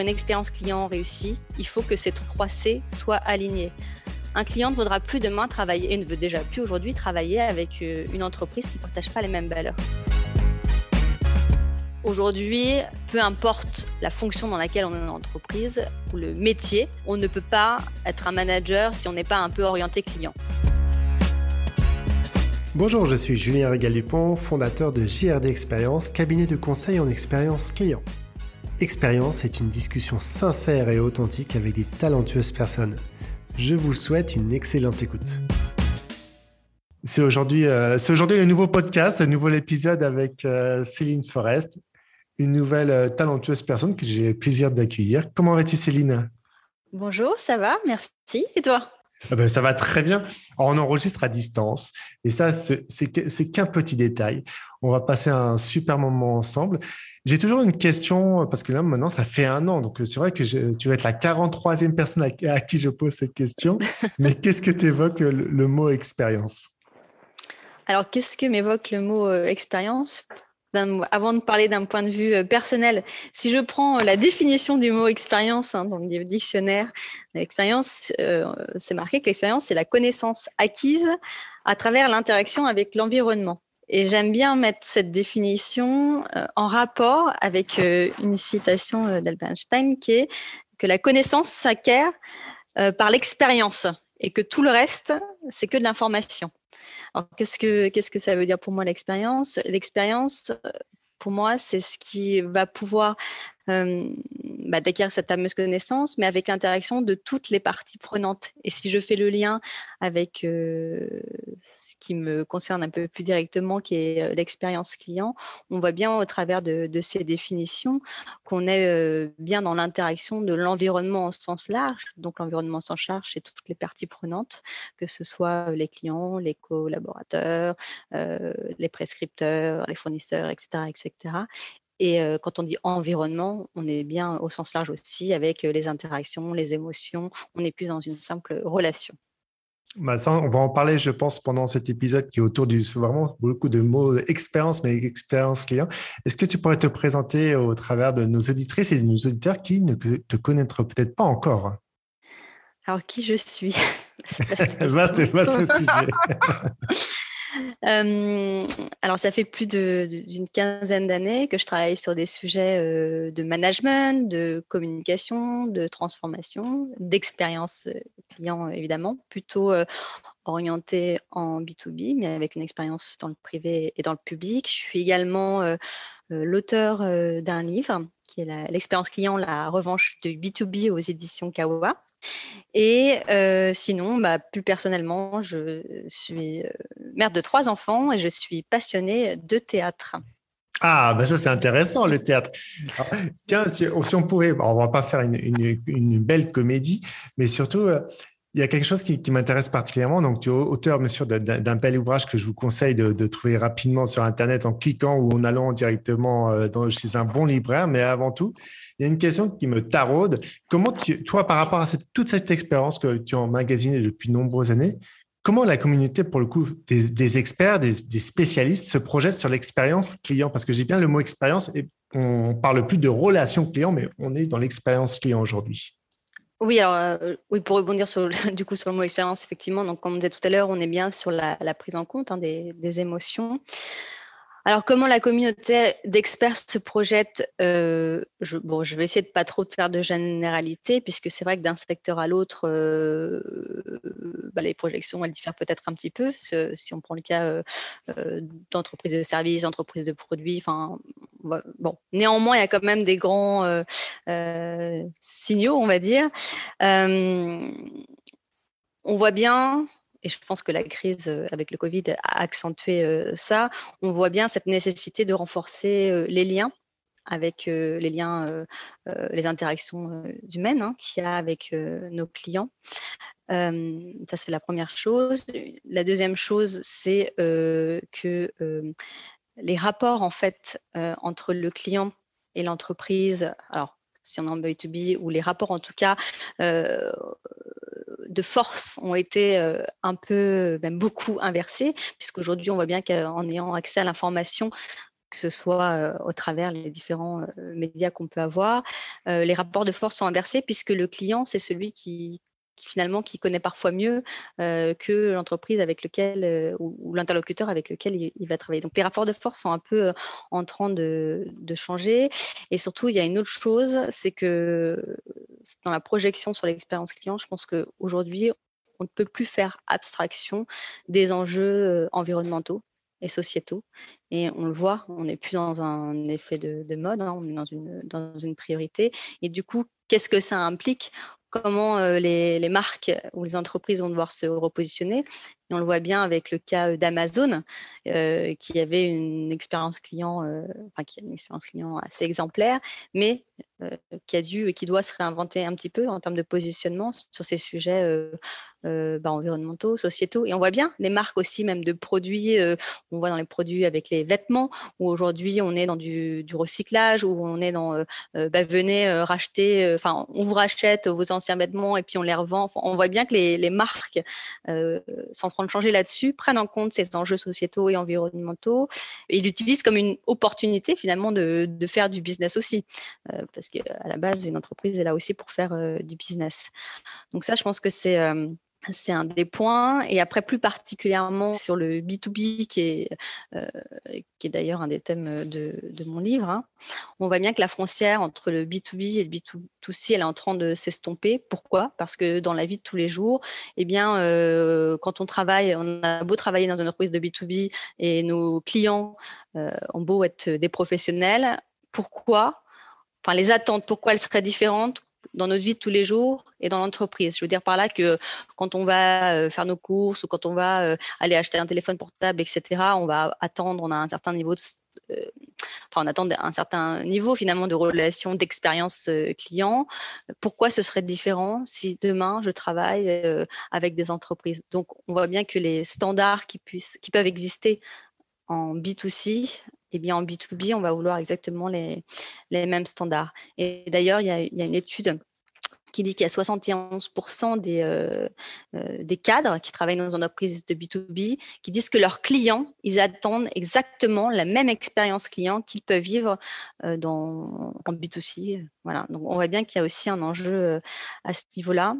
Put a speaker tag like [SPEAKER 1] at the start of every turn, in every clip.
[SPEAKER 1] une expérience client réussie, il faut que ces trois C soient alignés. Un client ne voudra plus demain travailler et ne veut déjà plus aujourd'hui travailler avec euh, une entreprise qui ne partage pas les mêmes valeurs. Aujourd'hui, peu importe la fonction dans laquelle on est dans l'entreprise ou le métier, on ne peut pas être un manager si on n'est pas un peu orienté client.
[SPEAKER 2] Bonjour, je suis Julien Régal-Dupont, fondateur de JRD Expérience, cabinet de conseil en expérience client. Expérience est une discussion sincère et authentique avec des talentueuses personnes. Je vous souhaite une excellente écoute. C'est aujourd'hui, euh, c'est aujourd'hui le nouveau podcast, le nouveau épisode avec euh, Céline Forest, une nouvelle euh, talentueuse personne que j'ai le plaisir d'accueillir. Comment vas-tu Céline?
[SPEAKER 1] Bonjour, ça va, merci. Et toi?
[SPEAKER 2] Ah ben, ça va très bien. on enregistre à distance. Et ça, c'est qu'un petit détail. On va passer un super moment ensemble. J'ai toujours une question, parce que là, maintenant, ça fait un an. Donc, c'est vrai que tu vas être la 43e personne à, qui je pose cette question. Mais qu'est-ce que tu évoques le, mot expérience?
[SPEAKER 1] Alors, qu'est-ce que m'évoque le mot euh, expérience? Avant de parler d'un point de vue euh, personnel, si je prends euh, la définition du mot expérience hein, dans le dictionnaire, l'expérience, euh, c'est marqué que l'expérience, c'est la connaissance acquise à travers l'interaction avec l'environnement. Et j'aime bien mettre cette définition en rapport avec une citation d'Albert Einstein qui est que la connaissance s'acquiert par l'expérience et que tout le reste, c'est que de l'information. Alors, qu'est-ce que, qu'est-ce que ça veut dire pour moi l'expérience? L'expérience, pour moi, c'est ce qui va pouvoir bah, d'acquérir cette fameuse connaissance, mais avec l'interaction de toutes les parties prenantes. Et si je fais le lien avec ce qui me concerne un peu plus directement, qui est l'expérience client, on voit bien au travers de, ces définitions qu'on est bien dans l'interaction de l'environnement en sens large. Donc l'environnement en sens large, c'est toutes les parties prenantes, que ce soit les clients, les collaborateurs, les prescripteurs, les fournisseurs, etc., etc. Et quand on dit environnement, on est bien au sens large aussi avec les interactions, les émotions. On n'est plus dans une simple relation.
[SPEAKER 2] Bah ça, on va en parler, je pense, pendant cet épisode qui est autour du vraiment beaucoup de mots expérience, mais expérience client. Est-ce que tu pourrais te présenter au travers de nos auditrices et de nos auditeurs qui ne te connaîtraient peut-être pas encore
[SPEAKER 1] Alors, qui je suis
[SPEAKER 2] Vaste, vaste sujet.
[SPEAKER 1] Alors, ça fait plus d'une quinzaine d'années que je travaille sur des sujets de management, de communication, de transformation, d'expérience client, évidemment, plutôt orienté en B2B, mais avec une expérience dans le privé et dans le public. Je suis également l'auteur d'un livre qui est l'expérience client, la revanche de B2B aux éditions Kawa. Et sinon, bah, plus personnellement, je suis mère de trois enfants et je suis passionnée de théâtre.
[SPEAKER 2] Ah, bah ça c'est intéressant le théâtre. tiens, si, on pourrait, on va pas faire une, belle comédie, mais surtout, il y a quelque chose qui, m'intéresse particulièrement. Donc, tu es auteur, monsieur, d'un bel ouvrage que je vous conseille de, trouver rapidement sur Internet en cliquant ou en allant directement chez un bon libraire. Mais avant tout, il y a une question qui me taraude. Comment toi, par rapport à toute cette expérience que tu as emmagasinée depuis de nombreuses années, comment la communauté, pour le coup, des, experts, des, spécialistes se projette sur l'expérience client? Parce que j'ai bien le mot expérience et on parle plus de relation client, mais on est dans l'expérience client aujourd'hui.
[SPEAKER 1] Oui, alors, euh, oui, pour rebondir sur, du coup, sur le mot expérience, effectivement, donc, comme on disait tout à l'heure, on est bien sur la, prise en compte hein, des, des, émotions. Alors, comment la communauté d'experts se projette euh, je, bon, je vais essayer de pas trop faire de généralité, puisque c'est vrai que d'un secteur à l'autre, euh, bah, les projections, elles diffèrent peut-être un petit peu. Si on prend le cas euh, d'entreprises de services, d'entreprises de produits, enfin, bon, néanmoins, il y a quand même des grands signaux, on va dire. on voit bien et je pense que la crise avec le Covid a accentué ça, on voit bien cette nécessité de renforcer les liens avec les liens, les interactions humaines hein, qu'il y a avec nos clients. ça, c'est la première chose. La deuxième chose, c'est que les rapports en fait entre le client et l'entreprise, alors si on est en B2B, ou les rapports en tout cas de force ont été un peu, même beaucoup inversés, puisqu'aujourd'hui, on voit bien qu'en ayant accès à l'information, que ce soit au travers les différents médias qu'on peut avoir. les rapports de force sont inversés puisque le client, c'est celui qui, finalement qui connaît parfois mieux que l'entreprise avec lequel ou, l'interlocuteur avec lequel il, va travailler. Donc les rapports de force sont un peu en train de, de, changer. Et surtout, il y a une autre chose, c'est que dans la projection sur l'expérience client, je pense qu'aujourd'hui, on ne peut plus faire abstraction des enjeux environnementaux et sociétaux. Et on le voit, on n'est plus dans un effet de, mode, hein, on est dans une, dans une priorité. Et du coup, qu'est-ce que ça implique Comment les, les, marques ou les entreprises vont devoir se repositionner et on le voit bien avec le cas d'Amazon, qui avait une expérience client, enfin, qui a une expérience client assez exemplaire, mais qui a dû et qui doit se réinventer un petit peu en termes de positionnement sur ces sujets euh, bah, environnementaux, sociétaux. Et on voit bien les marques aussi, même de produits. Euh, on voit dans les produits avec les vêtements, où aujourd'hui on est dans du, recyclage, où on est dans euh, bah, venez racheter, enfin on vous rachète vos anciens vêtements et puis on les revend. on voit bien que les, marques sont de changer là-dessus, prennent en compte ces enjeux sociétaux et environnementaux et l'utilisent comme une opportunité finalement de, de faire du business aussi. parce qu'à la base, une entreprise est là aussi pour faire du business. Donc ça, je pense que c'est c'est un des points. Et après, plus particulièrement sur le B2B, qui est, euh, qui est d'ailleurs un des thèmes de, mon livre, hein, on voit bien que la frontière entre le B2B et le B2C, elle est en train de s'estomper. Pourquoi? Parce que dans la vie de tous les jours, eh bien, euh, quand on travaille, on a beau travailler dans une entreprise de B2B et nos clients euh, ont beau être des professionnels, pourquoi? Enfin, les attentes, pourquoi elles seraient différentes? Dans notre vie de tous les jours et dans l'entreprise. Je veux dire par là que quand on va euh, faire nos courses ou quand on va euh, aller acheter un téléphone portable, etc., on va attendre, on a un certain niveau de, euh, enfin, on attend un certain niveau finalement de relation, d'expérience client. Pourquoi ce serait différent si demain je travaille avec des entreprises? Donc, on voit bien que les standards qui, puissent, qui peuvent exister en B2C eh bien, en B2B, on va vouloir exactement les, mêmes standards. Et d'ailleurs, il y, a une étude qui dit qu'il y a 71% des, euh, euh, des cadres qui travaillent dans une entreprise de B2B qui disent que leurs clients, ils attendent exactement la même expérience client qu'ils peuvent vivre euh, dans, en B2C. Voilà. Donc, on voit bien qu'il y a aussi un enjeu à ce niveau-là.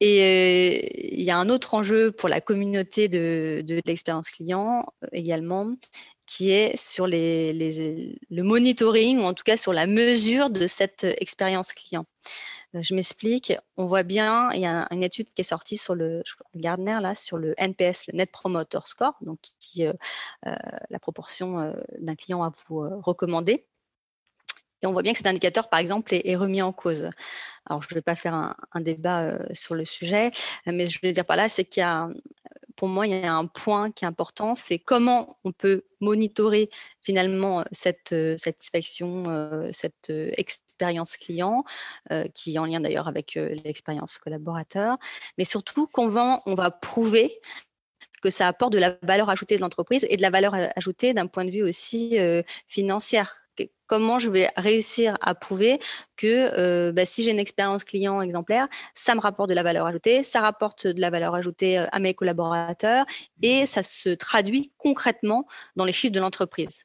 [SPEAKER 1] Et il y a un autre enjeu pour la communauté de l'expérience client également, qui est sur le monitoring, ou en tout cas sur la mesure de cette expérience client. Euh, je m'explique. On voit bien, il y a une étude qui est sortie sur le Gardner là, sur le NPS, le Net Promoter Score, donc qui euh, euh, la proportion d'un client à vous recommander. Et on voit bien que cet indicateur, par exemple, est, remis en cause. Alors, je ne vais pas faire un, un débat sur le sujet, mais je veux dire par là, c'est qu'il y a pour moi, il y a un point qui est important, c'est comment on peut monitorer finalement cette satisfaction, cette expérience client, qui est en lien d'ailleurs avec l'expérience collaborateur, mais surtout comment on va prouver que ça apporte de la valeur ajoutée de l'entreprise et de la valeur ajoutée d'un point de vue aussi financière comment je vais réussir à prouver que euh, bah, si j'ai une expérience client exemplaire, ça me rapporte de la valeur ajoutée, ça rapporte de la valeur ajoutée euh, à mes collaborateurs et ça se traduit concrètement dans les chiffres de l'entreprise.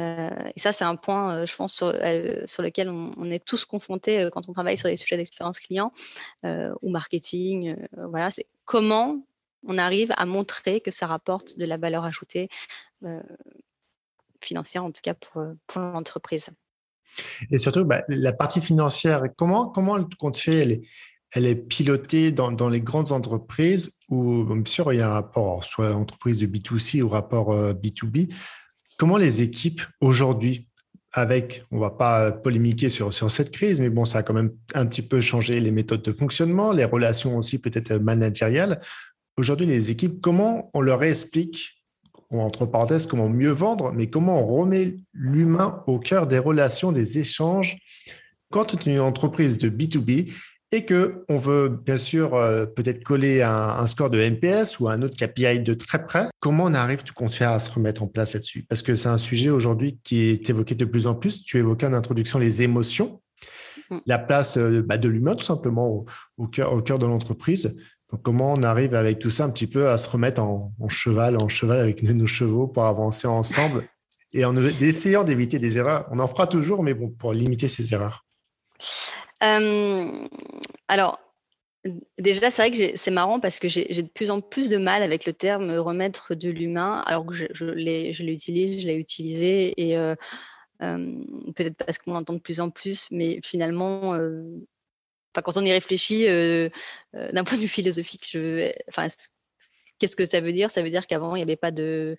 [SPEAKER 1] Euh, et ça, c'est un point, je pense, sur, lequel on, est tous confrontés quand on travaille sur des sujets d'expérience client ou marketing. voilà, c'est comment on arrive à montrer que ça rapporte de la valeur ajoutée financière, en tout cas pour, pour l'entreprise.
[SPEAKER 2] Et surtout, bah, la partie financière, comment, comment le compte fait elle est, elle est pilotée dans, dans, les grandes entreprises où, bien sûr, il y a un rapport, soit entreprise de B2C ou rapport B2B. Euh, comment les équipes aujourd'hui, avec, on va pas polémiquer sur, sur cette crise, mais bon, ça a quand même un petit peu changé les méthodes de fonctionnement, les relations aussi peut-être managériales. Aujourd'hui, les équipes, comment on leur explique entre parenthèses, comment mieux vendre, mais comment on remet l'humain au cœur des relations, des échanges quand on est une entreprise de B2B et que on veut bien sûr euh, peut-être coller un, score de NPS ou un autre KPI de très près, comment on arrive tout compte à se remettre en place là-dessus? Parce que c'est un sujet aujourd'hui qui est évoqué de plus en plus. Tu évoquais en introduction les émotions, mm. la place euh, bah, de l'humain tout simplement au, cœur, au cœur de l'entreprise comment on arrive avec tout ça un petit peu à se remettre en, cheval, en cheval avec nos chevaux pour avancer ensemble et en essayant d'éviter des erreurs? On en fera toujours, mais bon, pour limiter ces erreurs.
[SPEAKER 1] alors, Déjà, c'est vrai que c'est marrant parce que j'ai de plus en plus de mal avec le terme remettre de l'humain, alors que je, je l'utilise, je l'ai utilisé, et peut-être parce qu'on l'entend de plus en plus, mais finalement, quand on y réfléchit d'un point de vue philosophique, Qu'est-ce que ça veut dire? Ça veut dire qu'avant, il n'y avait pas euh,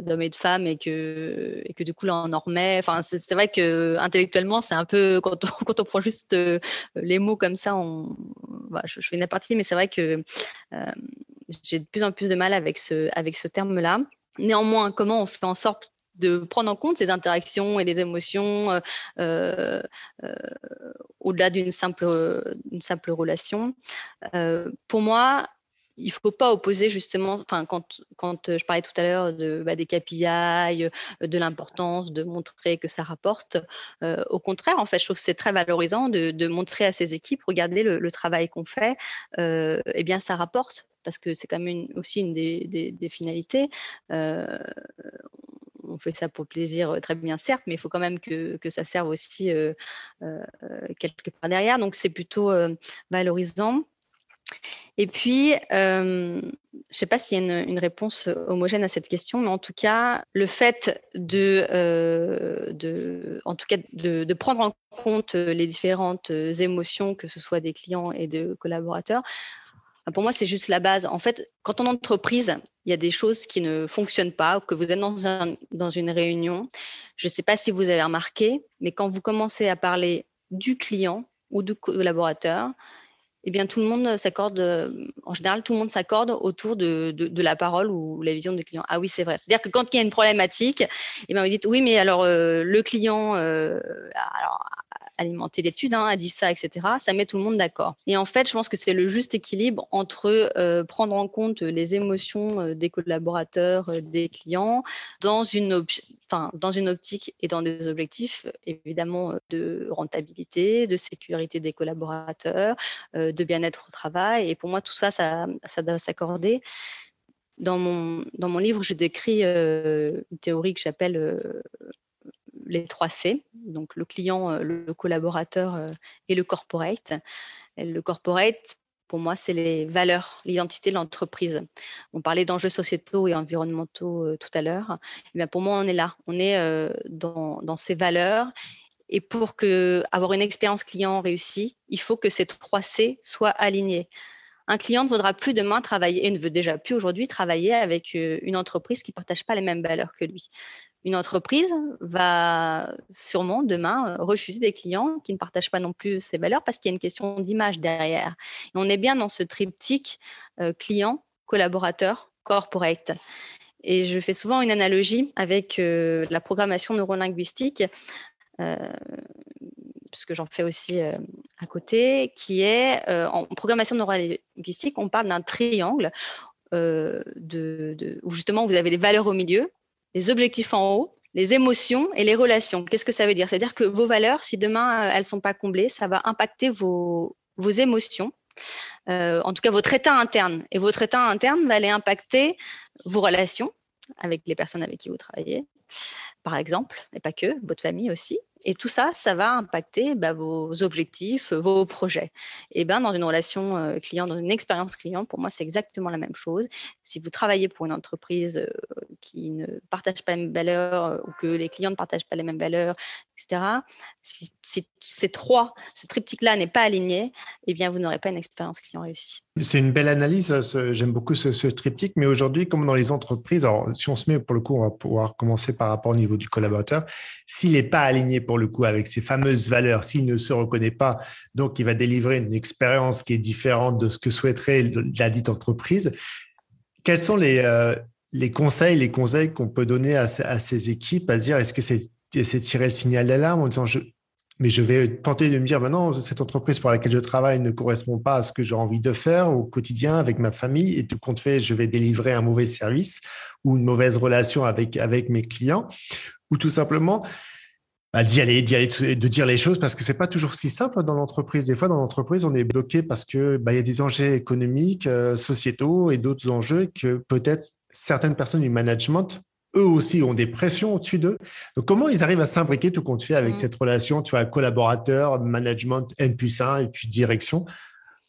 [SPEAKER 1] d'hommes et de femmes et que, du coup, là, on en. Enfin, c'est, vrai que intellectuellement, c'est un peu, quand on, prend juste euh, les mots comme ça, je, fais une aparté, mais c'est vrai que euh, j'ai de plus en plus de mal avec ce, avec ce terme-là. Néanmoins, comment on fait en sorte de prendre en compte ces interactions et les émotions au-delà d'une simple, une simple relation. pour moi, il ne faut pas opposer justement, quand, quand euh, je parlais tout à l'heure de, bah, des KPI, euh, de l'importance de montrer que ça rapporte, euh, au contraire, en fait, je trouve que c'est très valorisant de, montrer à ces équipes, regardez le, travail qu'on fait, eh bien, ça rapporte, parce que c'est quand même aussi une des, finalités. On fait ça pour plaisir, très bien, certes, mais il faut quand même que, ça serve aussi quelque part derrière. Donc, c'est plutôt valorisant. Et puis, je ne sais pas s'il y a une, réponse homogène à cette question, mais en tout cas, le fait de, de, prendre en compte les différentes émotions, que ce soit des clients et de collaborateurs, pour moi, c'est juste la base. En fait, quand on est entreprise, il y a des choses qui ne fonctionnent pas, que vous êtes dans, un, dans une réunion. Je ne sais pas si vous avez remarqué, mais quand vous commencez à parler du client ou du collaborateur, eh bien, tout le monde s'accorde, euh, en général, tout le monde s'accorde autour de, la parole ou la vision du client. Ah oui, c'est vrai. C'est-à-dire que quand il y a une problématique, eh bien, vous dites, oui, mais alors, euh, le client, euh, alimenté d'études, hein, a dit ça, etc. Ça met tout le monde d'accord. Et en fait, je pense que c'est le juste équilibre entre euh, prendre en compte les émotions euh, des collaborateurs, euh, des clients, dans une, enfin, dans une optique et dans des objectifs évidemment de rentabilité, de sécurité des collaborateurs, de bien-être au travail. Et pour moi, tout ça, ça, ça doit s'accorder. Dans mon, dans mon livre, je décris une théorie que j'appelle les trois C, donc le client, euh, le collaborateur euh, et le corporate. le corporate, pour moi, c'est les valeurs, l'identité de l'entreprise. On parlait d'enjeux sociétaux et environnementaux euh, tout à l'heure. Eh pour moi, on est là. On est dans, ces valeurs. Et pour que, avoir une expérience client réussie, il faut que ces trois C soient alignés. Un client ne voudra plus demain travailler et ne veut déjà plus aujourd'hui travailler avec une entreprise qui ne partage pas les mêmes valeurs que lui une entreprise va sûrement demain euh, refuser des clients qui ne partagent pas non plus ses valeurs parce qu'il y a une question d'image derrière. On est bien dans ce triptyque euh, client, collaborateur, corporate. Et je fais souvent une analogie avec euh, la programmation neurolinguistique, puisque j'en fais aussi à côté, qui est en programmation neurolinguistique, on parle d'un triangle de, où justement vous avez des valeurs au milieu, les objectifs en haut, les émotions et les relations. Qu'est-ce que ça veut dire? C'est-à-dire que vos valeurs, si demain euh, elles ne sont pas comblées, ça va impacter vos, vos émotions, euh, en tout cas votre état interne. Et votre état interne va aller impacter vos relations avec les personnes avec qui vous travaillez, par exemple, et pas que, votre famille aussi. Et tout ça, ça va impacter bah, vos objectifs, vos projets. Et ben, dans une relation euh, client, dans une expérience client, pour moi, c'est exactement la même chose. Si vous travaillez pour une entreprise euh, qui ne partage pas les mêmes valeurs euh, ou que les clients ne partagent pas les mêmes valeurs, etc., si, ces trois, ces triptyques-là n'est pas aligné, eh bien, vous n'aurez pas une expérience client réussie.
[SPEAKER 2] C'est une belle analyse. J'aime beaucoup ce, triptyque. Mais aujourd'hui, comme dans les entreprises, alors si on se met pour le coup, on va pouvoir commencer par rapport au niveau du collaborateur. S'il n'est pas aligné pour le coup avec ces fameuses valeurs, s'il ne se reconnaît pas, donc il va délivrer une expérience qui est différente de ce que souhaiterait la dite entreprise. Quels sont les, euh, les conseils, les conseils qu'on peut donner à, à, ces équipes à dire est-ce que c'est tirer le signal d'alarme en disant je, mais je vais tenter de me dire, maintenant, cette entreprise pour laquelle je travaille ne correspond pas à ce que j'ai envie de faire au quotidien avec ma famille et tout compte fait, je vais délivrer un mauvais service ou une mauvaise relation avec, avec mes clients ou tout simplement bah, d'y aller, d'y aller, de dire les choses parce que c'est pas toujours si simple dans l'entreprise. Des fois, dans l'entreprise, on est bloqué parce que bah, il y a des enjeux économiques, euh, sociétaux et d'autres enjeux que peut-être certaines personnes du management eux aussi ont des pressions au-dessus d'eux. Donc, comment ils arrivent à s'imbriquer tout compte fait avec mmh. cette relation, tu vois, collaborateur, management, N plus 1 et puis direction?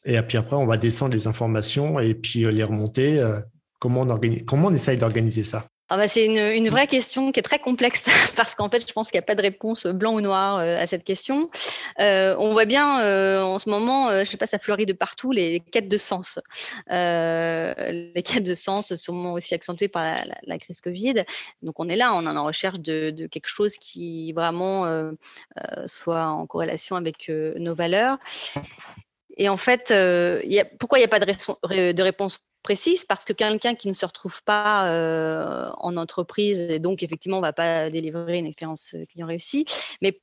[SPEAKER 2] Et puis après, on va descendre les informations et puis euh, les remonter. Euh, comment on, organise, comment on essaye d'organiser ça?
[SPEAKER 1] Ah bah, c'est une, vraie question qui est très complexe parce qu'en fait, je pense qu'il n'y a pas de réponse blanc ou noir euh, à cette question. Euh, on voit bien euh, en ce moment, je sais pas, ça fleurit de partout les, quêtes de sens. les quêtes de sens sont aussi accentuées par la, crise Covid. Donc on est là, on est en recherche de, quelque chose qui vraiment soit en corrélation avec nos valeurs. Et en fait, pourquoi il n'y a pas de réponse précise parce que quelqu'un qui ne se retrouve pas euh, en entreprise et donc effectivement ne va pas délivrer une expérience euh, client réussie. Mais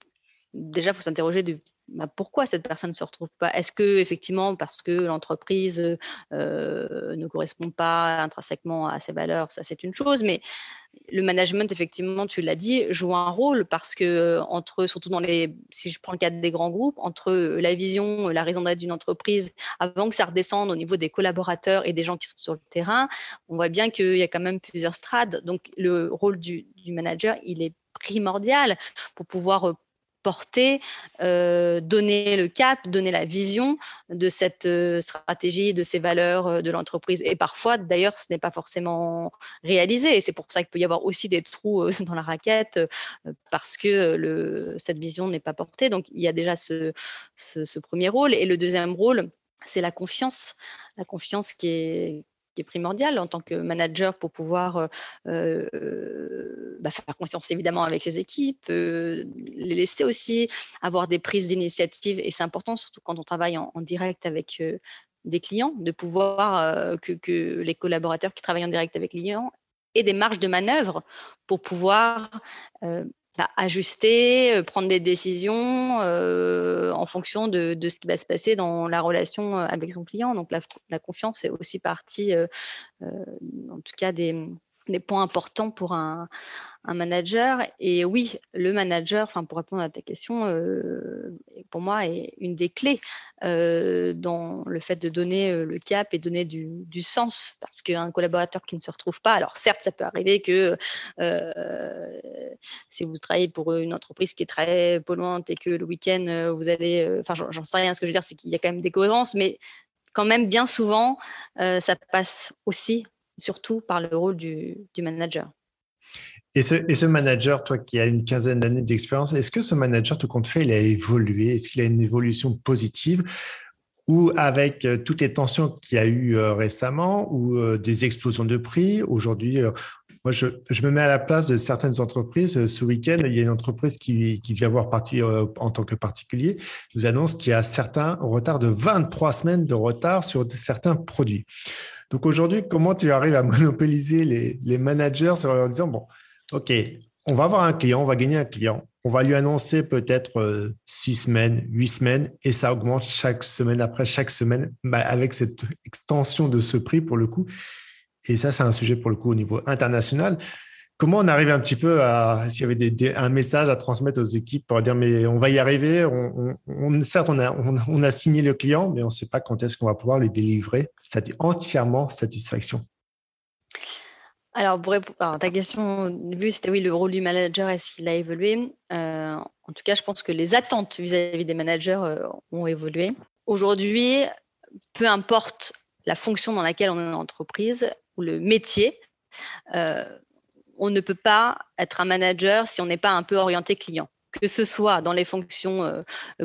[SPEAKER 1] déjà, il faut s'interroger de bah, pourquoi cette personne ne se retrouve pas? Est-ce que effectivement parce que l'entreprise euh, ne correspond pas intrinsèquement à ses valeurs Ça, c'est une chose, mais le management, effectivement, tu l'as dit, joue un rôle parce que euh, entre, surtout dans les, si je prends le cadre des grands groupes, entre la vision, la raison d'être d'une entreprise, avant que ça redescende au niveau des collaborateurs et des gens qui sont sur le terrain, on voit bien qu'il y a quand même plusieurs strates. Donc, le rôle du, manager, il est primordial pour pouvoir euh, porter, euh, donner le cap, donner la vision de cette euh, stratégie, de ces valeurs euh, de l'entreprise. Et parfois, d'ailleurs, ce n'est pas forcément réalisé. Et c'est pour ça qu'il peut y avoir aussi des trous dans la raquette parce que cette vision n'est pas portée. Donc, il y a déjà ce, ce premier rôle. Et le deuxième rôle, c'est la confiance. La confiance qui est, primordial en tant que manager pour pouvoir euh, bah, faire confiance évidemment avec ses équipes, les laisser aussi avoir des prises d'initiative. Et c'est important, surtout quand on travaille en, direct avec des clients, de pouvoir que, que, les collaborateurs qui travaillent en direct avec les clients aient des marges de manœuvre pour pouvoir ajuster, euh, prendre des décisions euh, en fonction de, ce qui va se passer dans la relation euh, avec son client. Donc la, confiance est aussi partie, en tout cas, des, des points importants pour un, manager. Et oui, le manager, pour répondre à ta question, euh, pour moi est une des clés euh, dans le fait de donner euh, le cap et donner du, sens. Parce qu'un collaborateur qui ne se retrouve pas, alors certes, ça peut arriver que si vous travaillez pour une entreprise qui est très polluante et que le week-end vous allez, enfin j'en sais rien, ce que je veux dire, c'est qu'il y a quand même des cohérences, mais quand même bien souvent, ça passe aussi surtout par le rôle du, manager.
[SPEAKER 2] Et ce, manager, toi qui as une quinzaine d'années d'expérience, est-ce que ce manager, tout compte fait, il a évolué? Est-ce qu'il a une évolution positive? Ou avec euh, toutes les tensions qu'il y a eu euh, récemment ou euh, des explosions de prix, aujourd'hui, moi, je, me mets à la place de certaines entreprises. Ce week-end, il y a une entreprise qui, vient voir partie en tant que particulier, nous annonce qu'il y a certains retards de 23 semaines de retard sur certains produits. Donc aujourd'hui, comment tu arrives à monopoliser les, managers en disant, bon, OK, on va avoir un client, on va gagner un client, on va lui annoncer peut-être euh, six semaines, huit semaines, et ça augmente chaque semaine après chaque semaine bah, avec cette extension de ce prix pour le coup. Et ça, c'est un sujet pour le coup au niveau international. Comment on arrive un petit peu à, s'il y avait un message à transmettre aux équipes pour dire, mais on va y arriver. On, certes, on a, on, a signé le client, mais on ne sait pas quand est-ce qu'on va pouvoir les délivrer. Ça entièrement satisfaction.
[SPEAKER 1] Alors, pour répondre, ta question au début, c'était oui, le rôle du manager, est-ce qu'il a évolué? Euh, En tout cas, je pense que les attentes vis-à-vis des managers euh, ont évolué. Aujourd'hui, peu importe la fonction dans laquelle on est en entreprise ou le métier, euh, on ne peut pas être un manager si on n'est pas un peu orienté client que ce soit dans les fonctions euh,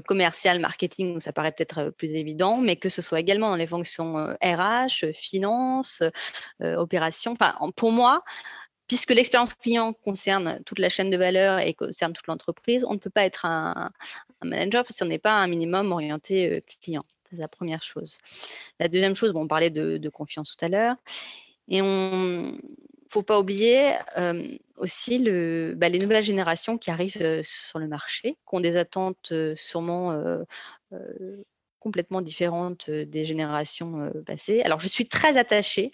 [SPEAKER 1] commerciales, marketing, où ça paraît peut-être euh, plus évident, mais que ce soit également dans les fonctions RH, euh, finance, opération. Enfin, pour moi, puisque l'expérience client concerne toute la chaîne de valeur et concerne toute l'entreprise, on ne peut pas être un, manager si on n'est pas un minimum orienté client. C'est la première chose. La deuxième chose, bon, on parlait de, de confiance tout à l'heure. Et on, faut pas oublier aussi bah, les nouvelles générations qui arrivent sur le marché, qui ont des attentes sûrement complètement différentes des générations passées. Alors, je suis très attachée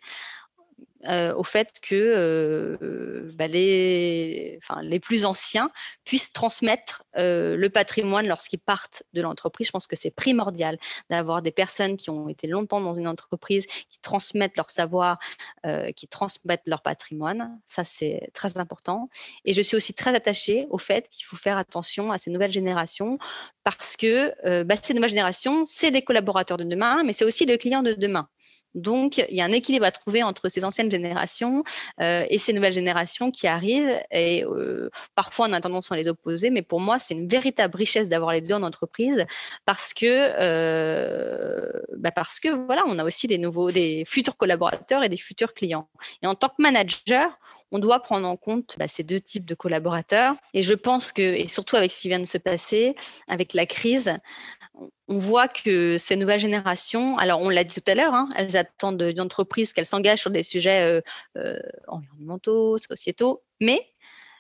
[SPEAKER 1] euh, au fait que euh, bah, les, enfin, les plus anciens puissent transmettre euh, le patrimoine lorsqu'ils partent de l'entreprise. Je pense que c'est primordial d'avoir des personnes qui ont été longtemps dans une entreprise, qui transmettent leur savoir, qui transmettent leur patrimoine. Ça, c'est très important. Et je suis aussi très attachée au fait qu'il faut faire attention à ces nouvelles générations parce que bah, ces nouvelles générations, c'est des collaborateurs de demain, mais c'est aussi les clients de demain. Donc, il y a un équilibre à trouver entre ces anciennes générations euh, et ces nouvelles générations qui arrivent. Et euh, parfois, on a tendance à les opposer, mais pour moi, c'est une véritable richesse d'avoir les deux en entreprise parce que, euh, bah parce que voilà, on a aussi des nouveaux, des futurs collaborateurs et des futurs clients. Et en tant que manager, on doit prendre en compte bah, ces deux types de collaborateurs. Et je pense que, et surtout avec ce qui vient de se passer, avec la crise, on voit que ces nouvelles générations, alors on l'a dit tout à l'heure, hein, elles attendent d'une entreprise qu'elle s'engage sur des sujets euh, euh, environnementaux, sociétaux, mais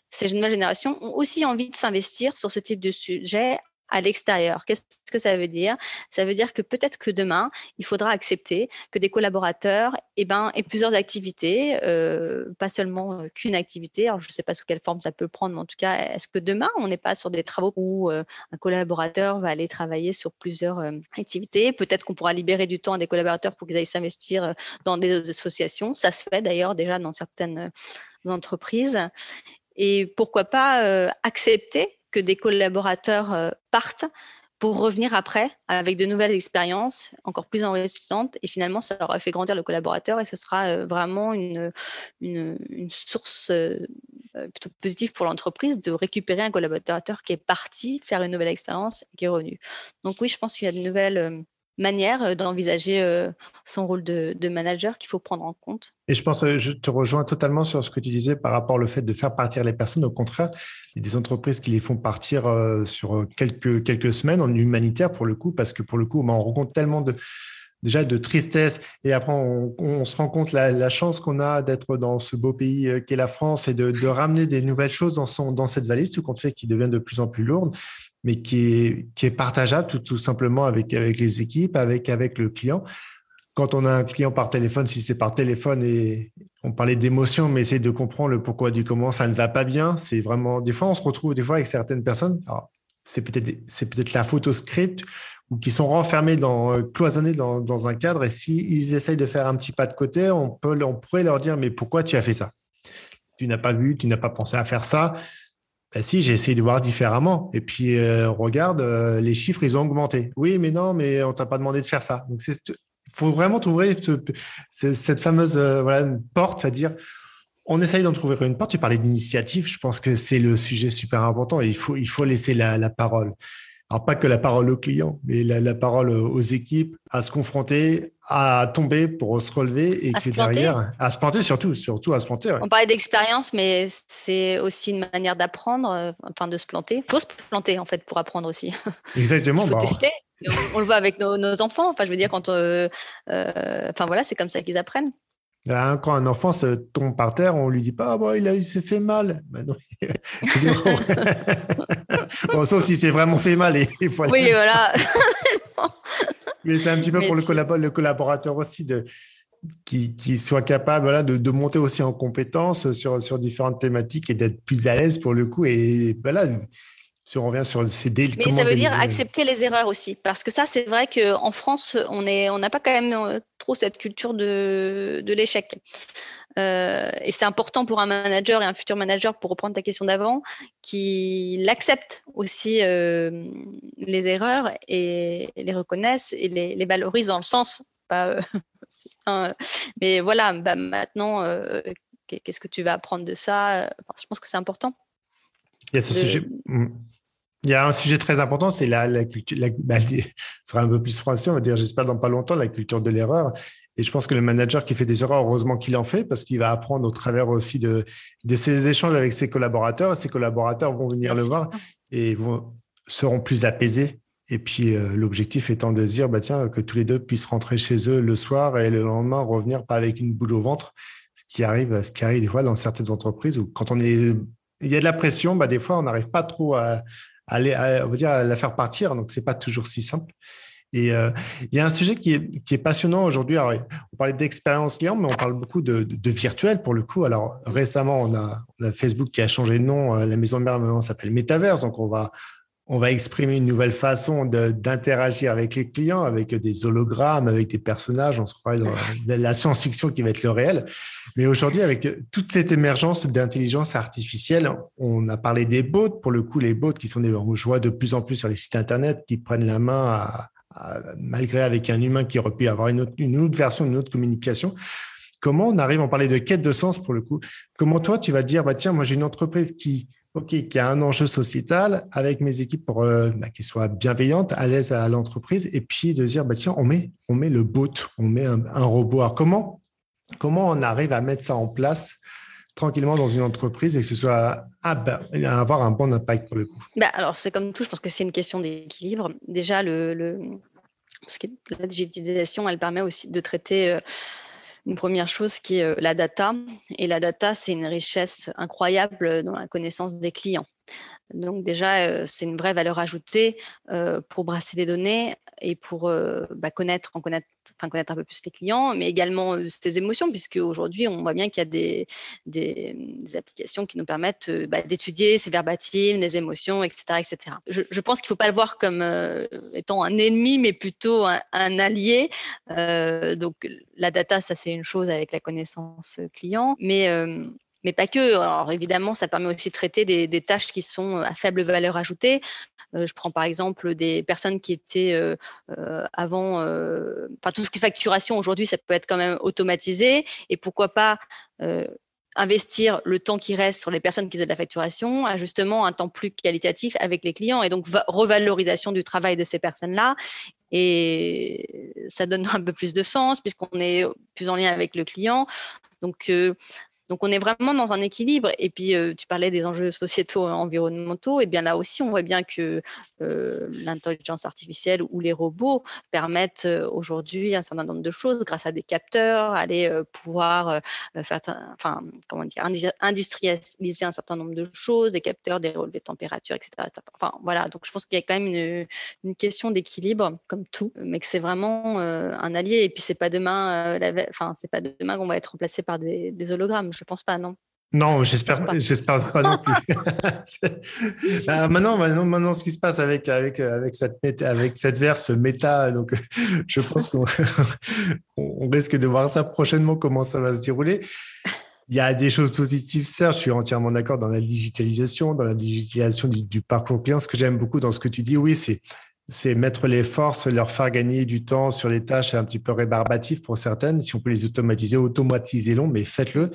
[SPEAKER 1] ces nouvelles générations ont aussi envie de s'investir sur ce type de sujet à l'extérieur. Qu'est-ce que ça veut dire? Ça veut dire que peut-être que demain, il faudra accepter que des collaborateurs eh ben, aient plusieurs activités, euh, pas seulement euh, qu'une activité. Alors, je ne sais pas sous quelle forme ça peut prendre, mais en tout cas, est-ce que demain, on n'est pas sur des travaux où euh, un collaborateur va aller travailler sur plusieurs activités? Peut-être qu'on pourra libérer du temps à des collaborateurs pour qu'ils aillent s'investir dans des associations. Ça se fait d'ailleurs déjà dans certaines entreprises. Et pourquoi pas accepter que des collaborateurs euh, partent pour revenir après avec de nouvelles expériences encore plus enrichissantes. Et finalement, ça aura fait grandir le collaborateur et ce sera euh, vraiment une, source euh, plutôt positive pour l'entreprise de récupérer un collaborateur qui est parti faire une nouvelle expérience et qui est revenu. Donc oui, je pense qu'il y a de nouvelles manière euh, d'envisager euh, son rôle de, manager qu'il faut prendre en compte.
[SPEAKER 2] Et je pense, euh, je te rejoins totalement sur ce que tu disais par rapport au fait de faire partir les personnes. Au contraire, il y a des entreprises qui les font partir sur quelques, quelques semaines en humanitaire pour le coup, parce que pour le coup, on rencontre tellement de, déjà de tristesse et après on, se rend compte la, la chance qu'on a d'être dans ce beau pays qu'est la France et de, de, ramener des nouvelles choses dans, son, dans cette valise, tout compte fait qui devient de plus en plus lourde mais qui est, partageable tout, simplement avec, les équipes, avec, le client. Quand on a un client par téléphone, si c'est par téléphone et on parlait d'émotion, mais essayer de comprendre le pourquoi du comment ça ne va pas bien, c'est vraiment, des fois, on se retrouve des fois avec certaines personnes. c'est peut-être, la photo script ou qui sont renfermés dans, cloisonnés dans, un cadre. Et s'ils essayent de faire un petit pas de côté, on pourrait leur dire, mais pourquoi tu as fait ça? Tu n'as pas vu, tu n'as pas pensé à faire ça. Ben si, j'ai essayé de voir différemment. Et puis, euh, regarde, euh, les chiffres, ils ont augmenté. Oui, mais non, mais on t'a pas demandé de faire ça. Donc, il faut vraiment trouver cette fameuse euh, voilà, porte, à dire, on essaye d'en trouver une porte. Tu parlais d'initiative. Je pense que c'est le sujet super important et il faut, il faut laisser la, la parole. Alors, pas que la parole aux clients, mais la, parole aux équipes, à se confronter, à tomber pour se relever et que derrière, à se planter surtout, surtout à se planter.
[SPEAKER 1] On parlait d'expérience, mais c'est aussi une manière d'apprendre, euh, enfin de se planter. Il faut se planter en fait pour apprendre aussi.
[SPEAKER 2] Exactement.
[SPEAKER 1] Il faut bah, tester. On, le voit avec nos, enfants. Enfin, je veux dire, quand, euh, euh, enfin voilà, c'est comme ça qu'ils apprennent.
[SPEAKER 2] Quand un enfant se tombe par terre, on lui dit pas, ah, il, il s'est fait mal. Ben non. bon, sauf si c'est vraiment fait mal. Et,
[SPEAKER 1] Oui, voilà.
[SPEAKER 2] Mais c'est un petit peu pour le, le, collaborateur aussi de, qui, qui soit capable voilà, de, de, monter aussi en compétence sur, sur différentes thématiques et d'être plus à l'aise pour le coup. Et voilà, si on revient sur ces
[SPEAKER 1] délits. Mais ça veut dire accepter les erreurs aussi. Parce que ça, c'est vrai qu'en France, on n'a on pas quand même euh, trop cette culture de, de l'échec. Euh, et c'est important pour un manager et un futur manager, pour reprendre ta question d'avant, qu'il accepte aussi euh, les erreurs et les reconnaisse et les, les valorise dans le sens. Pas, mais voilà, bah, maintenant, qu'est-ce que tu vas apprendre de ça? Je pense que c'est important.
[SPEAKER 2] Il y a ce sujet. Mm. Il y a un sujet très important, c'est la, la, culture. La, bah, ce sera un peu plus français, on va dire, j'espère dans pas longtemps, la culture de l'erreur. Et je pense que le manager qui fait des erreurs, heureusement qu'il en fait, parce qu'il va apprendre au travers aussi de, de ses échanges avec ses collaborateurs. Ses collaborateurs vont venir le voir et vont, seront plus apaisés. Et puis, euh, l'objectif étant de dire, bah, tiens, que tous les deux puissent rentrer chez eux le soir et le lendemain revenir pas avec une boule au ventre. Ce qui arrive, ce qui arrive des fois dans certaines entreprises où quand on est, il y a de la pression, bah, des fois, on n'arrive pas trop à, à, on va dire, à la faire partir. Donc, c'est pas toujours si simple. Et euh, il y a un sujet qui est, qui est passionnant aujourd'hui. On parlait d'expérience client, mais on parle beaucoup de, de, virtuel pour le coup. Alors récemment, on a, on a, Facebook qui a changé de nom. La maison mère maintenant s'appelle Metaverse. Donc on va on va exprimer une nouvelle façon d'interagir avec les clients, avec des hologrammes, avec des personnages. On se croit dans la science-fiction qui va être le réel. Mais aujourd'hui, avec toute cette émergence d'intelligence artificielle, on a parlé des bots. Pour le coup, les bots qui sont des, on voit de plus en plus sur les sites internet, qui prennent la main malgré avec un humain qui aurait pu avoir une autre, version, une autre communication. Comment on arrive, on parlait de quête de sens pour le coup. Comment toi, tu vas dire, bah, tiens, moi, j'ai une entreprise qui, OK, qui a un enjeu sociétal avec mes équipes pour euh, bah, qu'ils soient bienveillantes, à l'aise à l'entreprise, et puis de dire bah tiens, on met on met le bot, on met un, robot. Alors comment comment on arrive à mettre ça en place tranquillement dans une entreprise et que ce soit bah, avoir un bon impact pour le coup.
[SPEAKER 1] Bah, alors c'est comme tout, je pense que c'est une question d'équilibre. Déjà le, ce qui est, la digitalisation, elle permet aussi de traiter euh, une première chose qui est euh, la data. Et la data, c'est une richesse incroyable dans la connaissance des clients. Donc déjà, euh, c'est une vraie valeur ajoutée pour brasser des données et pour bah, connaître, en connaître, enfin, connaître un peu plus les clients, mais également ses émotions, puisque aujourd'hui, on voit bien qu'il y a des, des, applications qui nous permettent bah, d'étudier ces verbatims, les émotions, etc. etc. Je, pense qu'il ne faut pas le voir comme étant un ennemi, mais plutôt un, un allié. donc la data, ça c'est une chose avec la connaissance client, mais mais pas que. Alors évidemment, ça permet aussi de traiter des, tâches qui sont à faible valeur ajoutée. Euh, je prends par exemple des personnes qui étaient euh, euh, avant, enfin tout ce qui est facturation aujourd'hui, ça peut être quand même automatisé. Et pourquoi pas investir le temps qui reste sur les personnes qui faisaient de la facturation à justement un temps plus qualitatif avec les clients et donc revalorisation du travail de ces personnes-là. Et ça donne un peu plus de sens puisqu'on est plus en lien avec le client. Donc, donc on est vraiment dans un équilibre. Et puis euh, tu parlais des enjeux sociétaux et environnementaux. Et bien là aussi, on voit bien que euh, l'intelligence artificielle ou les robots permettent euh, aujourd'hui un certain nombre de choses grâce à des capteurs, aller pouvoir faire, enfin comment dire, industrialiser un certain nombre de choses, des capteurs, des relevés de température, etc. Enfin voilà. Donc je pense qu'il y a quand même une, question d'équilibre comme tout, mais que c'est vraiment un allié. Et puis c'est pas demain, enfin c'est pas demain qu'on va être remplacé par des hologrammes. Je pense pas, non.
[SPEAKER 2] Non, j'espère, j'espère pas non plus. Ah, maintenant, maintenant, maintenant, ce qui se passe avec avec avec cette avec cette verse méta, donc je pense qu'on on risque de voir ça prochainement comment ça va se dérouler. Il y a des choses positives, certes, je suis entièrement d'accord dans la digitalisation, dans la digitalisation du, du parcours client. Ce que j'aime beaucoup dans ce que tu dis, oui, c'est c'est mettre les forces, leur faire gagner du temps sur les tâches un petit peu rébarbatives pour certaines. Si on peut les automatiser, automatisez-les, mais faites-le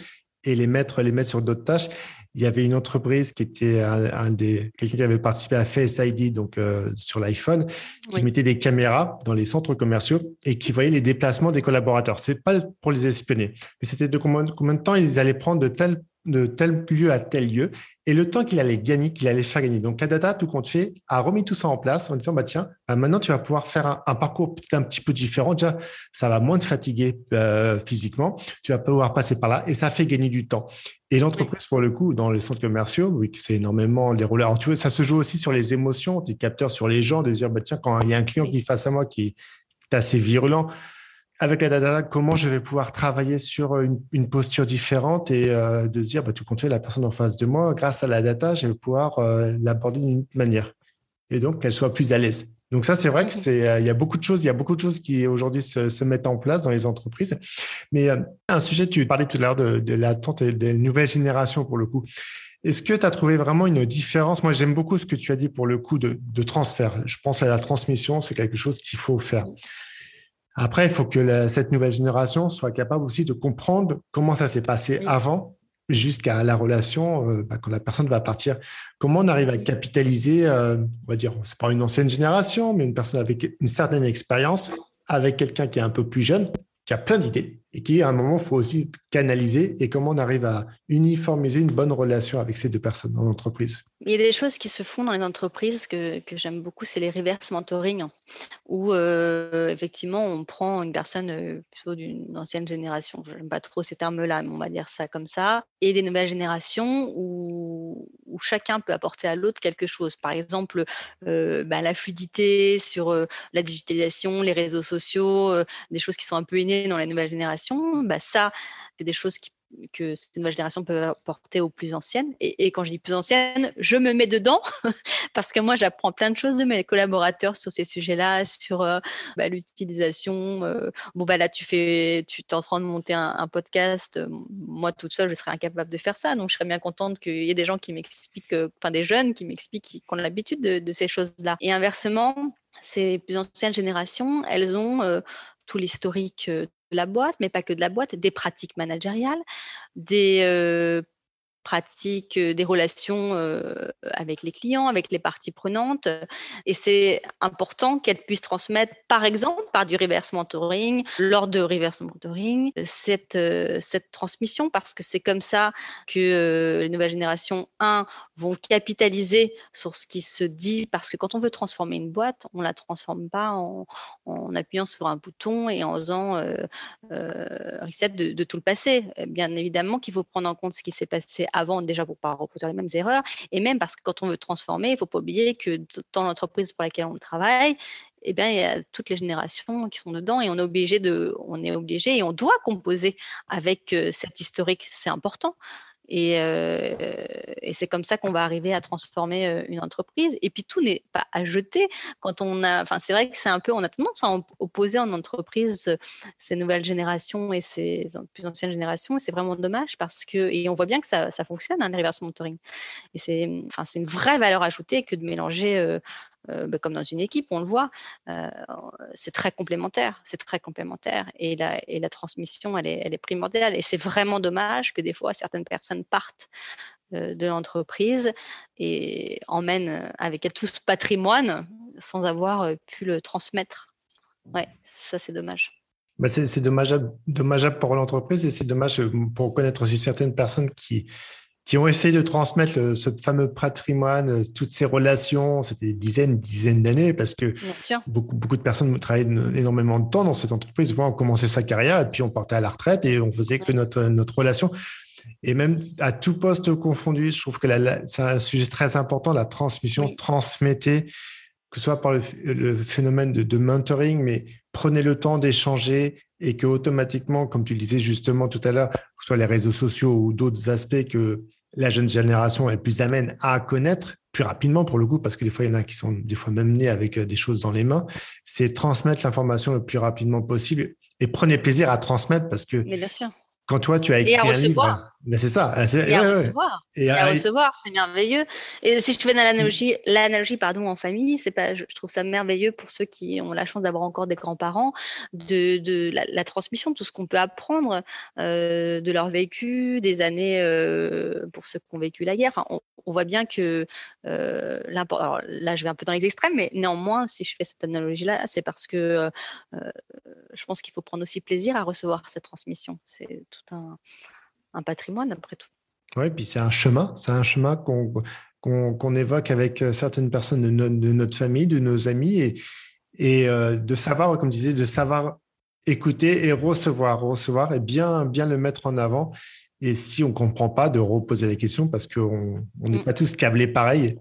[SPEAKER 2] et les mettre, les mettre sur d'autres tâches. Il y avait une entreprise qui était un, des quelqu'un qui avait participé à Face ID, donc euh, sur l'iPhone, qui mettait des caméras dans les centres commerciaux et qui voyait les déplacements des collaborateurs. C'est pas pour les espionner, mais c'était de combien, combien de temps ils allaient prendre de telles de tel lieu à tel lieu et le temps qu'il allait gagner, qu'il allait faire gagner. Donc, la data, tout compte fait, a remis tout ça en place en disant, bah, tiens, bah, maintenant, tu vas pouvoir faire un, parcours un petit peu différent. Déjà, ça va moins te fatiguer euh, physiquement. Tu vas pouvoir passer par là et ça fait gagner du temps. Et l'entreprise, pour le coup, dans les centres commerciaux, oui, c'est énormément les rouleurs. Alors, tu vois, ça se joue aussi sur les émotions, tes capteurs sur les gens, de dire, bah, tiens, quand il y a un client qui face à moi qui est assez virulent, avec la data, comment je vais pouvoir travailler sur une, posture différente et euh, de dire, bah, tout compte fait, la personne en face de moi, grâce à la data, je vais pouvoir euh, l'aborder d'une manière et donc qu'elle soit plus à l'aise. Donc ça, c'est vrai que c'est, euh, il y a beaucoup de choses, il y a beaucoup de choses qui aujourd'hui se, se mettent en place dans les entreprises. Mais un sujet, tu parlais tout à l'heure de, de l'attente des nouvelles générations pour le coup. Est-ce que tu as trouvé vraiment une différence? Moi, j'aime beaucoup ce que tu as dit pour le coup de, de transfert. Je pense à la transmission, c'est quelque chose qu'il faut faire. Après, il faut que cette nouvelle génération soit capable aussi de comprendre comment ça s'est passé avant jusqu'à la relation euh, bah, quand la personne va partir. Comment on arrive à capitaliser, euh, on va dire, c'est pas une ancienne génération, mais une personne avec une certaine expérience, avec quelqu'un qui est un peu plus jeune, qui a plein d'idées et qui, à un moment, faut aussi canaliser et comment on arrive à uniformiser une bonne relation avec ces deux personnes dans l'entreprise.
[SPEAKER 1] Il y a des choses qui se font dans les entreprises que, que j'aime beaucoup, c'est les reverse mentoring, où euh, effectivement on prend une personne euh, plutôt d'une ancienne génération, je n'aime pas trop ces termes-là, mais on va dire ça comme ça, et des nouvelles générations où, où chacun peut apporter à l'autre quelque chose. Par exemple, euh, bah, la fluidité sur la digitalisation, les réseaux sociaux, des choses qui sont un peu innées dans les nouvelles générations, bah, ça, c'est des choses qui que cette nouvelle génération peut apporter aux plus anciennes. Et, quand je dis plus anciennes, je me mets dedans parce que moi, j'apprends plein de choses de mes collaborateurs sur ces sujets-là, sur euh, bah, l'utilisation. Euh, bon, bah là, tu fais, tu es en train de monter un, podcast. moi, toute seule, je serais incapable de faire ça. Donc, je serais bien contente qu'il y ait des gens qui m'expliquent, euh, enfin, des jeunes qui m'expliquent, qui, ont l'habitude de, ces choses-là. Et inversement, ces plus anciennes générations, elles ont tout l'historique la boîte, mais pas que de la boîte, des pratiques managériales, des pratique des relations avec les clients, avec les parties prenantes. Et c'est important qu'elles puissent transmettre, par exemple, par du reverse mentoring, lors de reverse mentoring, cette, cette transmission, parce que c'est comme ça que les nouvelles générations, un, vont capitaliser sur ce qui se dit, parce que quand on veut transformer une boîte, on ne la transforme pas en, en, appuyant sur un bouton et en faisant euh, reset de, de tout le passé. Bien évidemment qu'il faut prendre en compte ce qui s'est passé avant déjà pour ne pas reproduire les mêmes erreurs, et même parce que quand on veut transformer, il ne faut pas oublier que dans l'entreprise pour laquelle on travaille, eh bien, il y a toutes les générations qui sont dedans et on est obligé de, on est obligé et on doit composer avec euh, cette historique. C'est important. Euh, et, c'est comme ça qu'on va arriver à transformer euh, une entreprise. Et puis tout n'est pas à jeter. Quand on a, enfin c'est vrai que c'est un peu, on a tendance à opposer en entreprise euh, ces nouvelles générations et ces plus anciennes générations. Et c'est vraiment dommage parce que, et on voit bien que ça, fonctionne, hein, le reverse mentoring. Et c'est, enfin c'est une vraie valeur ajoutée que de mélanger bah, comme dans une équipe, on le voit, euh, c'est très complémentaire, c'est très complémentaire. Et la, transmission, elle est, elle est primordiale. Et c'est vraiment dommage que des fois, certaines personnes partent euh, de l'entreprise et emmènent avec elles tout ce patrimoine sans avoir pu le transmettre. Ouais, ça c'est dommage.
[SPEAKER 2] Bah c'est dommageable, dommageable pour l'entreprise et c'est dommage pour connaître aussi certaines personnes qui, qui ont essayé de transmettre ce fameux patrimoine, euh, toutes ces relations, c'était des dizaines, dizaines d'années, parce que beaucoup, beaucoup de personnes travaillaient énormément de temps dans cette entreprise. On commençait sa carrière et puis on partait à la retraite et on faisait que notre, notre relation. Et même à tout poste confondu, je trouve que c'est un sujet très important, la transmission. Transmettez, que ce soit par le, phénomène de, de, mentoring, mais prenez le temps d'échanger et que automatiquement, comme tu le disais justement tout à l'heure, que ce soit les réseaux sociaux ou d'autres aspects que la jeune génération est plus amène à connaître plus rapidement pour le coup, parce que des fois, il y en a qui sont des fois même nés avec euh, des choses dans les mains, c'est transmettre l'information le plus rapidement possible et prenez plaisir à transmettre parce que
[SPEAKER 1] bien sûr.
[SPEAKER 2] quand toi, tu as écrit un livre, ben, c'est ça.
[SPEAKER 1] Et à recevoir. Et, à, recevoir, c'est merveilleux. Et si je fais l'analogie, l'analogie pardon, en famille, c'est pas, je, trouve ça merveilleux pour ceux qui ont la chance d'avoir encore des grands-parents, de, de la, transmission, tout ce qu'on peut apprendre euh, de leur vécu, des années euh, pour ceux qui ont vécu la guerre. Enfin, on, voit bien que euh, alors là, je vais un peu dans les extrêmes, mais néanmoins, si je fais cette analogie-là, c'est parce que euh, je pense qu'il faut prendre aussi plaisir à recevoir cette transmission. C'est tout un un patrimoine après tout.
[SPEAKER 2] Oui, puis c'est un chemin, c'est un chemin qu'on qu'on évoque avec euh, certaines personnes de, notre famille, de nos amis, et, et euh, de savoir, comme tu disais, de savoir écouter et recevoir, recevoir et bien, bien le mettre en avant. Et si on ne comprend pas, de reposer les questions parce qu'on n'est mm. pas tous câblés pareil.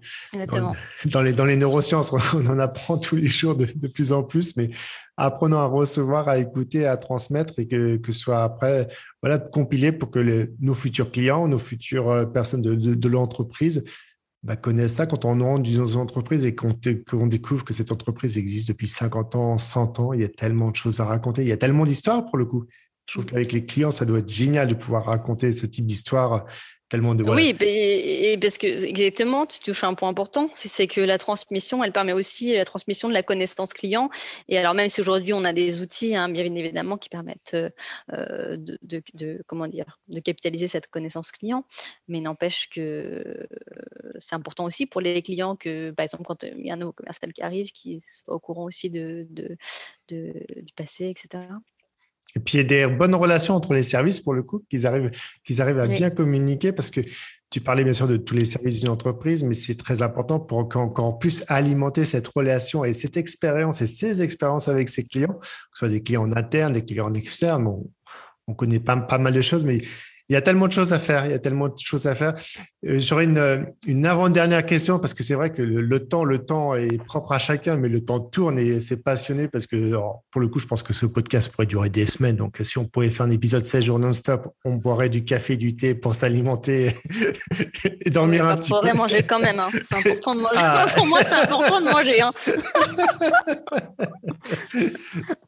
[SPEAKER 2] Dans, les, dans les neurosciences, on en apprend tous les jours de, de, plus en plus, mais apprenons à recevoir, à écouter, à transmettre et que, que ce soit après voilà, compilé pour que nos futurs clients, nos futures euh, personnes de, de, l'entreprise bah, connaissent ça quand on entre dans une entreprise et qu'on découvre que cette entreprise existe depuis 50 ans, 100 ans. Il y a tellement de choses à raconter. Il y a tellement d'histoires pour le coup. Je trouve qu'avec les clients, ça doit être génial de pouvoir raconter ce type d'histoire tellement de.
[SPEAKER 1] Oui, et parce que exactement, tu touches un point important, c'est que la transmission, elle permet aussi la transmission de la connaissance client. Et alors, même si aujourd'hui on a des outils, hein, bien évidemment, qui permettent euh, de, comment dire, de capitaliser cette connaissance client, mais n'empêche que c'est important aussi pour les clients que, par exemple, quand il y a un nouveau commercial qui arrive, qui soit au courant aussi de, du passé, etc.
[SPEAKER 2] Et puis, il y a des bonnes relations entre les services, pour le coup, qu'ils arrivent, qu'ils arrivent à bien communiquer parce que tu parlais bien sûr de tous les services d'une entreprise, mais c'est très important pour encore plus alimenter cette relation et cette expérience et ces expériences avec ses clients, que ce soit des clients internes, des clients externes. On, on connaît pas, pas mal de choses, mais il y a tellement de choses à faire. Il y a tellement de choses à faire. Euh, j'aurais une, une avant-dernière question parce que c'est vrai que le, temps, le temps est propre à chacun, mais le temps tourne et c'est passionné parce que pour le coup, je pense que ce podcast pourrait durer des semaines. Donc, si on pouvait faire un épisode 16 jours non-stop, on boirait du café, du thé pour s'alimenter et dormir un petit peu.
[SPEAKER 1] manger quand même. Hein. C'est important de manger. Ah. pour moi, c'est important de manger. Hein.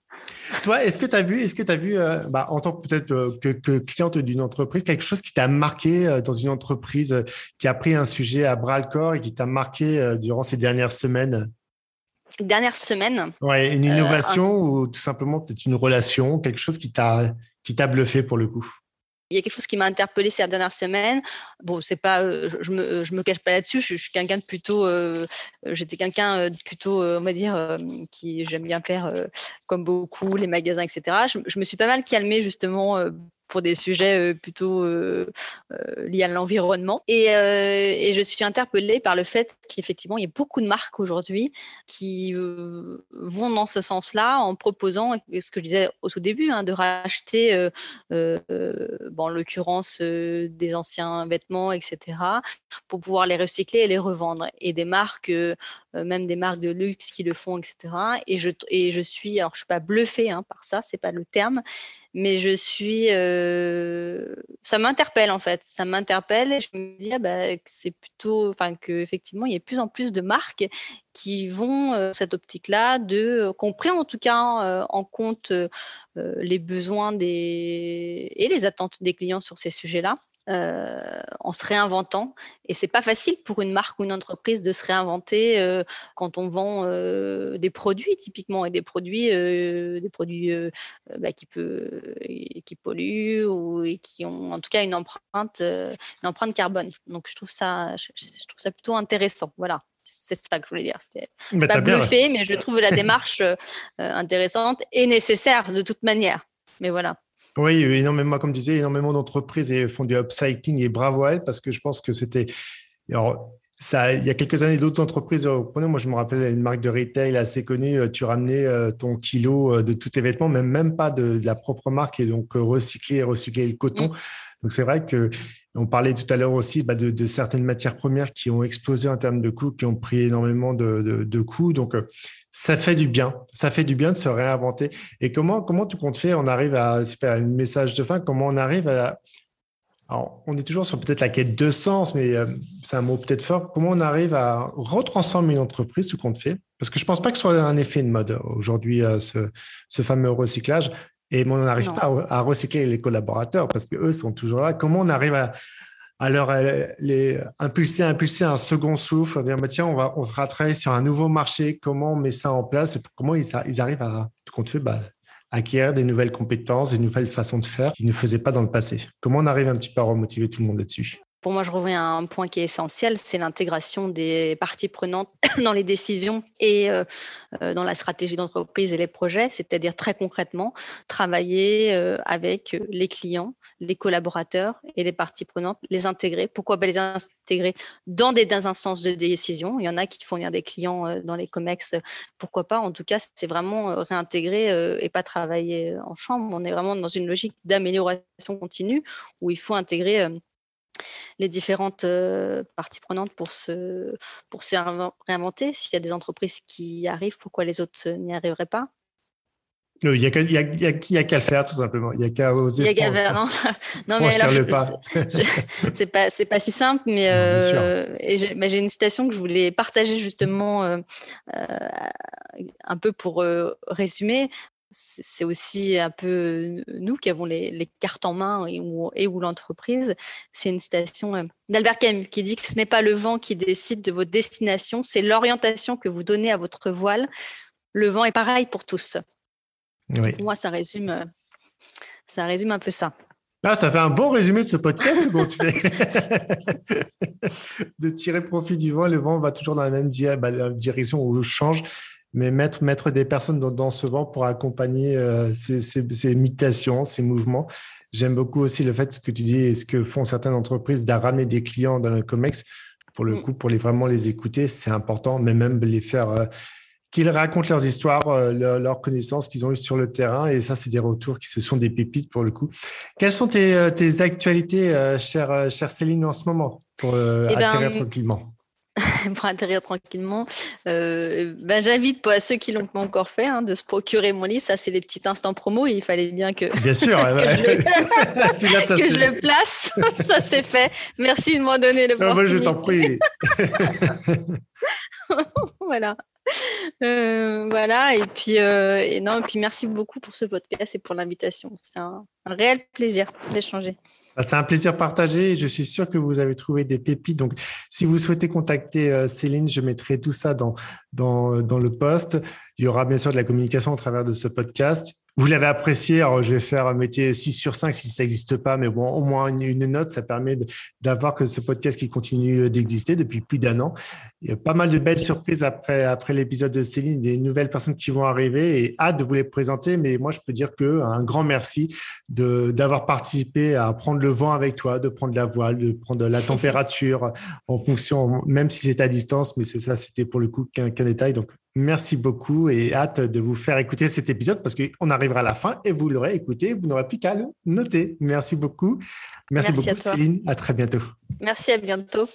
[SPEAKER 2] Toi, est-ce que tu as vu, est-ce que tu as vu, euh, bah, en tant que peut-être euh, que, cliente d'une entreprise, quelque chose qui t'a marqué euh, dans une entreprise qui a pris un sujet à bras le corps et qui t'a marqué durant ces dernières semaines?
[SPEAKER 1] Dernière semaine.
[SPEAKER 2] Ouais, une innovation ou tout simplement peut-être une relation, quelque chose qui t'a qui t'a bluffé pour le coup?
[SPEAKER 1] Il y a quelque chose qui m'a interpellé ces dernières semaines. Bon, c'est pas, euh, je, me, je me cache pas là-dessus. Je, suis quelqu'un de plutôt, euh, j'étais quelqu'un de plutôt, on va dire, qui j'aime bien faire, comme beaucoup, les magasins, etc. Je, je, me suis pas mal calmée justement pour des sujets plutôt liés à l'environnement. Et, je suis interpellée par le fait qu'effectivement, il y a beaucoup de marques aujourd'hui qui vont dans ce sens-là en proposant, ce que je disais au tout début, hein, de racheter, en l'occurrence, des anciens vêtements, etc., pour pouvoir les recycler et les revendre. Et des marques, même des marques de luxe qui le font, etc. Et je, et je suis, alors je suis pas bluffée hein, par ça, c'est pas le terme, mais je suis, ça m'interpelle en fait, ça m'interpelle et je me dis ah bah, que c'est plutôt, enfin qu'effectivement il y a de plus en plus de marques qui vont euh, cette optique-là, de qu'on en tout cas euh, en compte les besoins et les attentes des clients sur ces sujets-là. Euh, en se réinventant. Et c'est pas facile pour une marque ou une entreprise de se réinventer euh, quand on vend euh, des produits typiquement et des produits, des produits bah, qui peut, qui polluent ou et qui ont en tout cas une empreinte, une empreinte carbone. Donc je trouve ça, je, trouve ça plutôt intéressant. Voilà c'est ça que je voulais dire. C'était pas bluffé, mais je trouve la démarche intéressante et nécessaire de toute manière. Mais voilà.
[SPEAKER 2] Oui, énormément, comme tu disais, énormément d'entreprises font du upcycling et bravo à elles parce que je pense que c'était. Alors, ça, il y a quelques années, d'autres entreprises, euh, moi je me rappelle une marque de retail assez connue, euh, tu ramenais euh, ton kilo de tous tes vêtements, même, même pas de, la propre marque, et donc recycler, recycler le coton. Mmh. Donc c'est vrai que on parlait tout à l'heure aussi bah, de, certaines matières premières qui ont explosé en termes de coûts, qui ont pris énormément de, coûts. Donc ça fait du bien. Ça fait du bien de se réinventer. Et comment, comment tu comptes faire On arrive à, super, un message de fin, comment on arrive à. On est toujours sur peut-être la quête de sens, mais euh, c'est un mot peut-être fort. Comment on arrive à retransformer une entreprise, ce qu'on fait? Parce que je ne pense pas que ce soit un effet de mode aujourd'hui, euh, ce, ce, fameux recyclage. Et on n'arrive pas à, recycler les collaborateurs parce qu'eux sont toujours là. Comment on arrive à, alors les impulser, impulser un second souffle, dire bah, tiens, on va, on va travailler sur un nouveau marché, comment on met ça en place et comment ils, ils arrivent à, fait, bah, acquérir des nouvelles compétences, des nouvelles façons de faire qu'ils ne faisaient pas dans le passé. Comment on arrive un petit peu à remotiver tout le monde là-dessus?
[SPEAKER 1] Pour moi, je reviens à un point qui est essentiel, c'est l'intégration des parties prenantes dans les décisions et euh, euh, dans la stratégie d'entreprise et les projets, c'est-à-dire très concrètement travailler euh, avec les clients, les collaborateurs et les parties prenantes, les intégrer. Pourquoi les intégrer dans des, instances de décision? Il y en a qui font venir des clients dans les COMEX, pourquoi pas? En tout cas, c'est vraiment réintégrer et pas travailler en chambre. On est vraiment dans une logique d'amélioration continue où il faut intégrer les différentes parties prenantes pour se, pour se réinventer. S'il y a des entreprises qui y arrivent, pourquoi les autres n'y arriveraient pas?
[SPEAKER 2] Il n'y a qu'à le faire, tout simplement. Il n'y a qu'à oser. Il y a qu'à non,
[SPEAKER 1] non mais alors, c'est pas, c'est pas si simple, mais j'ai une citation que je voulais partager justement un peu pour résumer c'est aussi un peu nous qui avons les, cartes en main et où, l'entreprise. C'est une citation d'Albert Camus qui dit que ce n'est pas le vent qui décide de votre destination, c'est l'orientation que vous donnez à votre voile. Le vent est pareil pour tous. Pour moi, ça résume, ça résume un peu ça.
[SPEAKER 2] Ah, ça fait un bon résumé de ce podcast de tirer profit du vent. Le vent va toujours dans la même bah, direction où on change mais mettre, mettre des personnes dans, ce vent pour accompagner euh, ces, ces, mutations, ces mouvements. J'aime beaucoup aussi le fait que tu dis, et ce que font certaines entreprises, de ramener des clients dans le COMEX. Pour le mm. coup, pour les, vraiment les écouter, c'est important, mais même les faire, euh, qu'ils racontent leurs histoires, euh, leurs connaissances qu'ils ont eues sur le terrain. Et ça, c'est des retours qui se sont des pépites pour le coup. Quelles sont tes, tes actualités, chère, chère Céline, en ce moment, pour eh ben, tranquillement?
[SPEAKER 1] pour atterrir tranquillement. Euh, ben, J'invite à ceux qui l'ont pas encore fait hein, de se procurer mon livre. Ça, c'est les petits instants promo. il fallait bien que,
[SPEAKER 2] bien sûr,
[SPEAKER 1] que, je, le... place. ça, c'est fait. Merci de m'en donner le
[SPEAKER 2] Moi, je t'en prie.
[SPEAKER 1] voilà. Euh, voilà, et puis, euh, et non, et puis merci beaucoup pour ce podcast et pour l'invitation. C'est un, un réel plaisir d'échanger.
[SPEAKER 2] Bah, c'est un plaisir partagé. Je suis sûr que vous avez trouvé des pépites. Donc, si vous souhaitez contacter euh, Céline, je mettrai tout ça dans, dans, dans le post. Il y aura bien sûr de la communication au travers de ce podcast vous l'avez apprécié. Alors, je vais faire un métier 6 sur 5 si ça n'existe pas, mais bon, au moins une, note, ça permet d'avoir que ce podcast qui continue d'exister depuis plus d'un an. Il y a pas mal de belles surprises après, après l'épisode de Céline, des nouvelles personnes qui vont arriver et hâte de vous les présenter. Mais moi, je peux dire que un grand merci d'avoir participé à prendre le vent avec toi, de prendre la voile, de prendre la température en fonction, même si c'est à distance, mais c'est ça, c'était pour le coup qu'un détail. Donc, Merci beaucoup et hâte de vous faire écouter cet épisode parce qu'on arrivera à la fin et vous l'aurez écouté. Vous n'aurez plus qu'à le noter. Merci beaucoup. Merci, beaucoup, Céline. À très bientôt.
[SPEAKER 1] Merci, à bientôt.